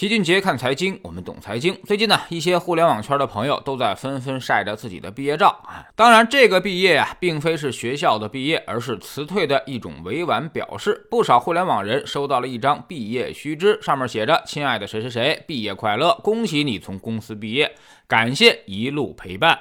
齐俊杰看财经，我们懂财经。最近呢，一些互联网圈的朋友都在纷纷晒着自己的毕业照啊。当然，这个毕业呀，并非是学校的毕业，而是辞退的一种委婉表示。不少互联网人收到了一张毕业须知，上面写着：“亲爱的谁谁谁，毕业快乐，恭喜你从公司毕业，感谢一路陪伴。”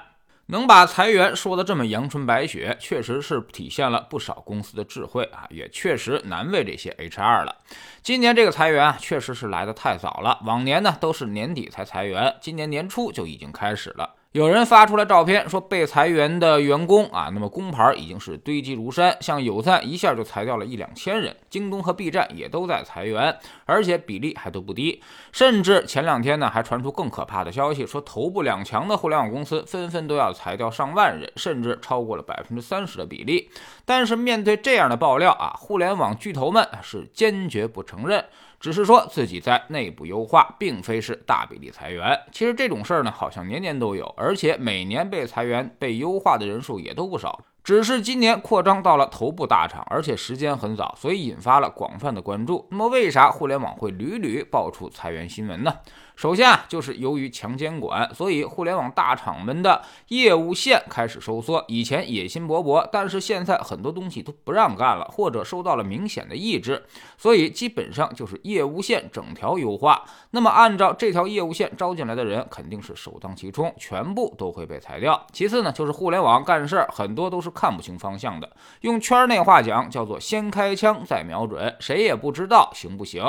能把裁员说的这么阳春白雪，确实是体现了不少公司的智慧啊，也确实难为这些 HR 了。今年这个裁员啊，确实是来的太早了，往年呢都是年底才裁员，今年年初就已经开始了。有人发出来照片，说被裁员的员工啊，那么工牌已经是堆积如山。像有赞一下就裁掉了一两千人，京东和 B 站也都在裁员，而且比例还都不低。甚至前两天呢，还传出更可怕的消息，说头部两强的互联网公司纷纷都要裁掉上万人，甚至超过了百分之三十的比例。但是面对这样的爆料啊，互联网巨头们是坚决不承认。只是说自己在内部优化，并非是大比例裁员。其实这种事儿呢，好像年年都有，而且每年被裁员、被优化的人数也都不少。只是今年扩张到了头部大厂，而且时间很早，所以引发了广泛的关注。那么，为啥互联网会屡屡爆出裁员新闻呢？首先啊，就是由于强监管，所以互联网大厂们的业务线开始收缩。以前野心勃勃，但是现在很多东西都不让干了，或者受到了明显的抑制，所以基本上就是业务线整条优化。那么按照这条业务线招进来的人，肯定是首当其冲，全部都会被裁掉。其次呢，就是互联网干事很多都是看不清方向的，用圈内话讲叫做先开枪再瞄准，谁也不知道行不行，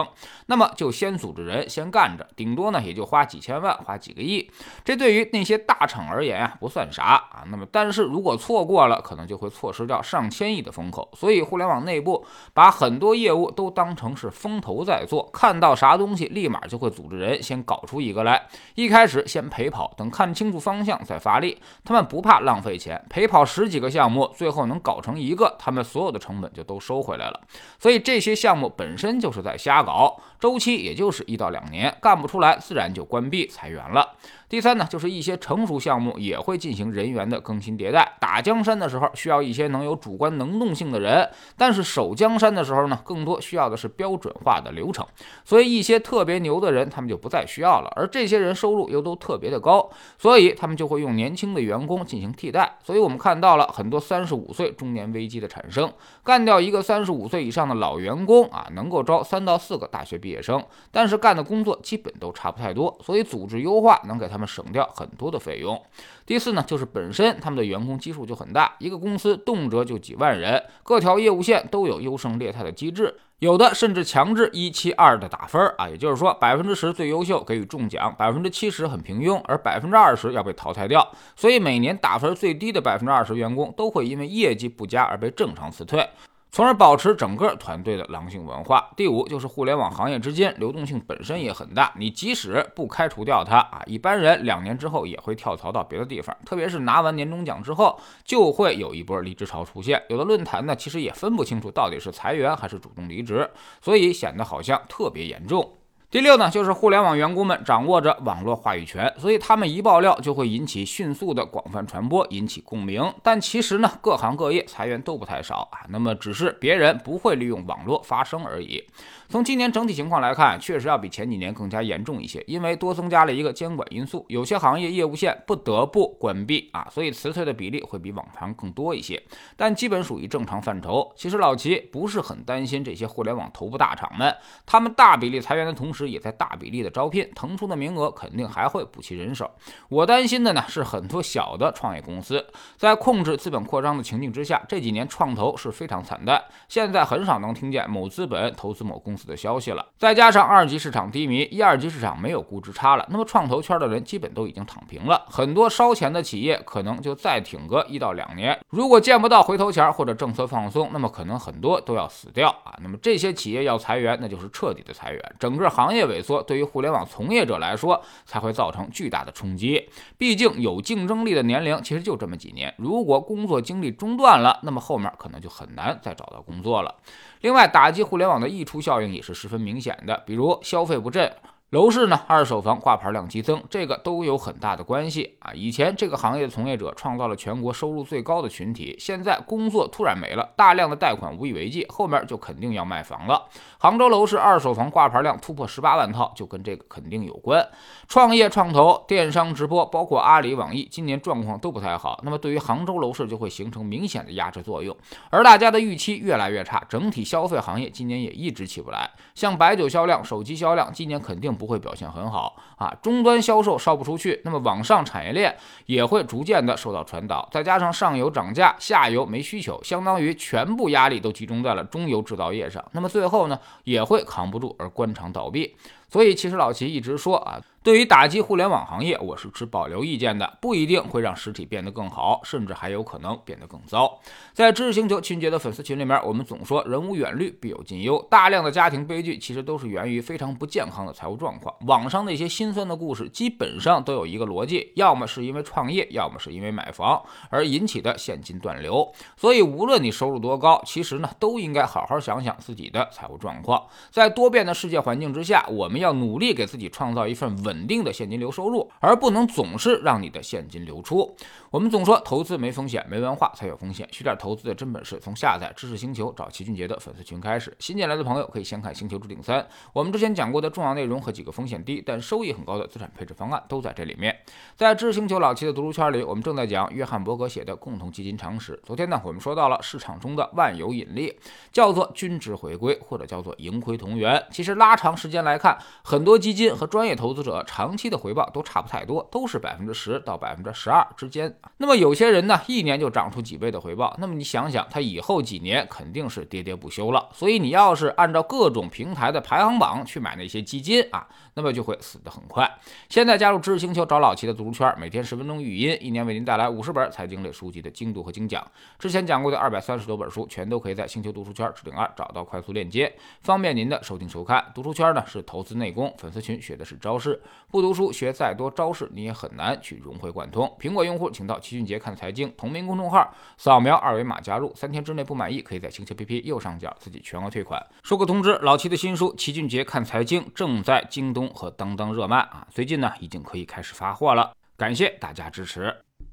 那么就先组织人先干着，顶多呢。也就花几千万，花几个亿，这对于那些大厂而言啊，不算啥啊。那么，但是如果错过了，可能就会错失掉上千亿的风口。所以，互联网内部把很多业务都当成是风投在做，看到啥东西，立马就会组织人先搞出一个来。一开始先陪跑，等看清楚方向再发力。他们不怕浪费钱，陪跑十几个项目，最后能搞成一个，他们所有的成本就都收回来了。所以，这些项目本身就是在瞎搞，周期也就是一到两年，干不出来。自然就关闭裁员了。第三呢，就是一些成熟项目也会进行人员的更新迭代。打江山的时候需要一些能有主观能动性的人，但是守江山的时候呢，更多需要的是标准化的流程。所以一些特别牛的人，他们就不再需要了。而这些人收入又都特别的高，所以他们就会用年轻的员工进行替代。所以我们看到了很多三十五岁中年危机的产生，干掉一个三十五岁以上的老员工啊，能够招三到四个大学毕业生，但是干的工作基本都差不太多。所以组织优化能给他们。省掉很多的费用。第四呢，就是本身他们的员工基数就很大，一个公司动辄就几万人，各条业务线都有优胜劣汰的机制，有的甚至强制一七二的打分啊，也就是说百分之十最优秀给予重奖，百分之七十很平庸，而百分之二十要被淘汰掉。所以每年打分最低的百分之二十员工都会因为业绩不佳而被正常辞退。从而保持整个团队的狼性文化。第五就是互联网行业之间流动性本身也很大，你即使不开除掉他啊，一般人两年之后也会跳槽到别的地方。特别是拿完年终奖之后，就会有一波离职潮出现。有的论坛呢，其实也分不清楚到底是裁员还是主动离职，所以显得好像特别严重。第六呢，就是互联网员工们掌握着网络话语权，所以他们一爆料就会引起迅速的广泛传播，引起共鸣。但其实呢，各行各业裁员都不太少啊，那么只是别人不会利用网络发声而已。从今年整体情况来看，确实要比前几年更加严重一些，因为多增加了一个监管因素，有些行业业务线不得不关闭啊，所以辞退的比例会比往常更多一些，但基本属于正常范畴。其实老齐不是很担心这些互联网头部大厂们，他们大比例裁员的同时，也在大比例的招聘，腾出的名额肯定还会补齐人手。我担心的呢是很多小的创业公司在控制资本扩张的情境之下，这几年创投是非常惨淡，现在很少能听见某资本投资某公司。的消息了，再加上二级市场低迷，一二级市场没有估值差了，那么创投圈的人基本都已经躺平了，很多烧钱的企业可能就再挺个一到两年，如果见不到回头钱或者政策放松，那么可能很多都要死掉啊。那么这些企业要裁员，那就是彻底的裁员，整个行行业萎缩，对于互联网从业者来说才会造成巨大的冲击。毕竟有竞争力的年龄其实就这么几年，如果工作经历中断了，那么后面可能就很难再找到工作了。另外，打击互联网的溢出效应也是十分明显的，比如消费不振。楼市呢，二手房挂牌量激增，这个都有很大的关系啊。以前这个行业的从业者创造了全国收入最高的群体，现在工作突然没了，大量的贷款无以为继，后面就肯定要卖房了。杭州楼市二手房挂牌量突破十八万套，就跟这个肯定有关。创业创投、电商直播，包括阿里、网易，今年状况都不太好，那么对于杭州楼市就会形成明显的压制作用。而大家的预期越来越差，整体消费行业今年也一直起不来。像白酒销量、手机销量，今年肯定。不会表现很好啊，终端销售烧不出去，那么网上产业链也会逐渐的受到传导，再加上上游涨价，下游没需求，相当于全部压力都集中在了中游制造业上，那么最后呢也会扛不住而关厂倒闭。所以其实老齐一直说啊。对于打击互联网行业，我是持保留意见的，不一定会让实体变得更好，甚至还有可能变得更糟。在知识星球群杰的粉丝群里面，我们总说人无远虑，必有近忧。大量的家庭悲剧其实都是源于非常不健康的财务状况。网上那些心酸的故事，基本上都有一个逻辑：要么是因为创业，要么是因为买房而引起的现金断流。所以无论你收入多高，其实呢都应该好好想想自己的财务状况。在多变的世界环境之下，我们要努力给自己创造一份稳。稳定的现金流收入，而不能总是让你的现金流出。我们总说投资没风险，没文化才有风险。学点投资的真本事，从下载知识星球找齐俊杰的粉丝群开始。新进来的朋友可以先看《星球置顶三》，我们之前讲过的重要内容和几个风险低但收益很高的资产配置方案都在这里面。在知识星球老齐的读书圈里，我们正在讲约翰伯格写的《共同基金常识》。昨天呢，我们说到了市场中的万有引力，叫做均值回归，或者叫做盈亏同源。其实拉长时间来看，很多基金和专业投资者。长期的回报都差不太多，都是百分之十到百分之十二之间。那么有些人呢，一年就涨出几倍的回报，那么你想想，他以后几年肯定是跌跌不休了。所以你要是按照各种平台的排行榜去买那些基金啊，那么就会死得很快。现在加入知识星球，找老齐的读书圈，每天十分钟语音，一年为您带来五十本财经类书籍的精读和精讲。之前讲过的二百三十多本书，全都可以在星球读书圈置顶二找到快速链接，方便您的收听收看。读书圈呢是投资内功，粉丝群学的是招式。不读书学再多招式，你也很难去融会贯通。苹果用户请到齐俊杰看财经同名公众号，扫描二维码加入。三天之内不满意，可以在星球 APP 右上角自己全额退款。说个通知，老齐的新书《齐俊杰看财经》正在京东和当当热卖啊，最近呢已经可以开始发货了。感谢大家支持。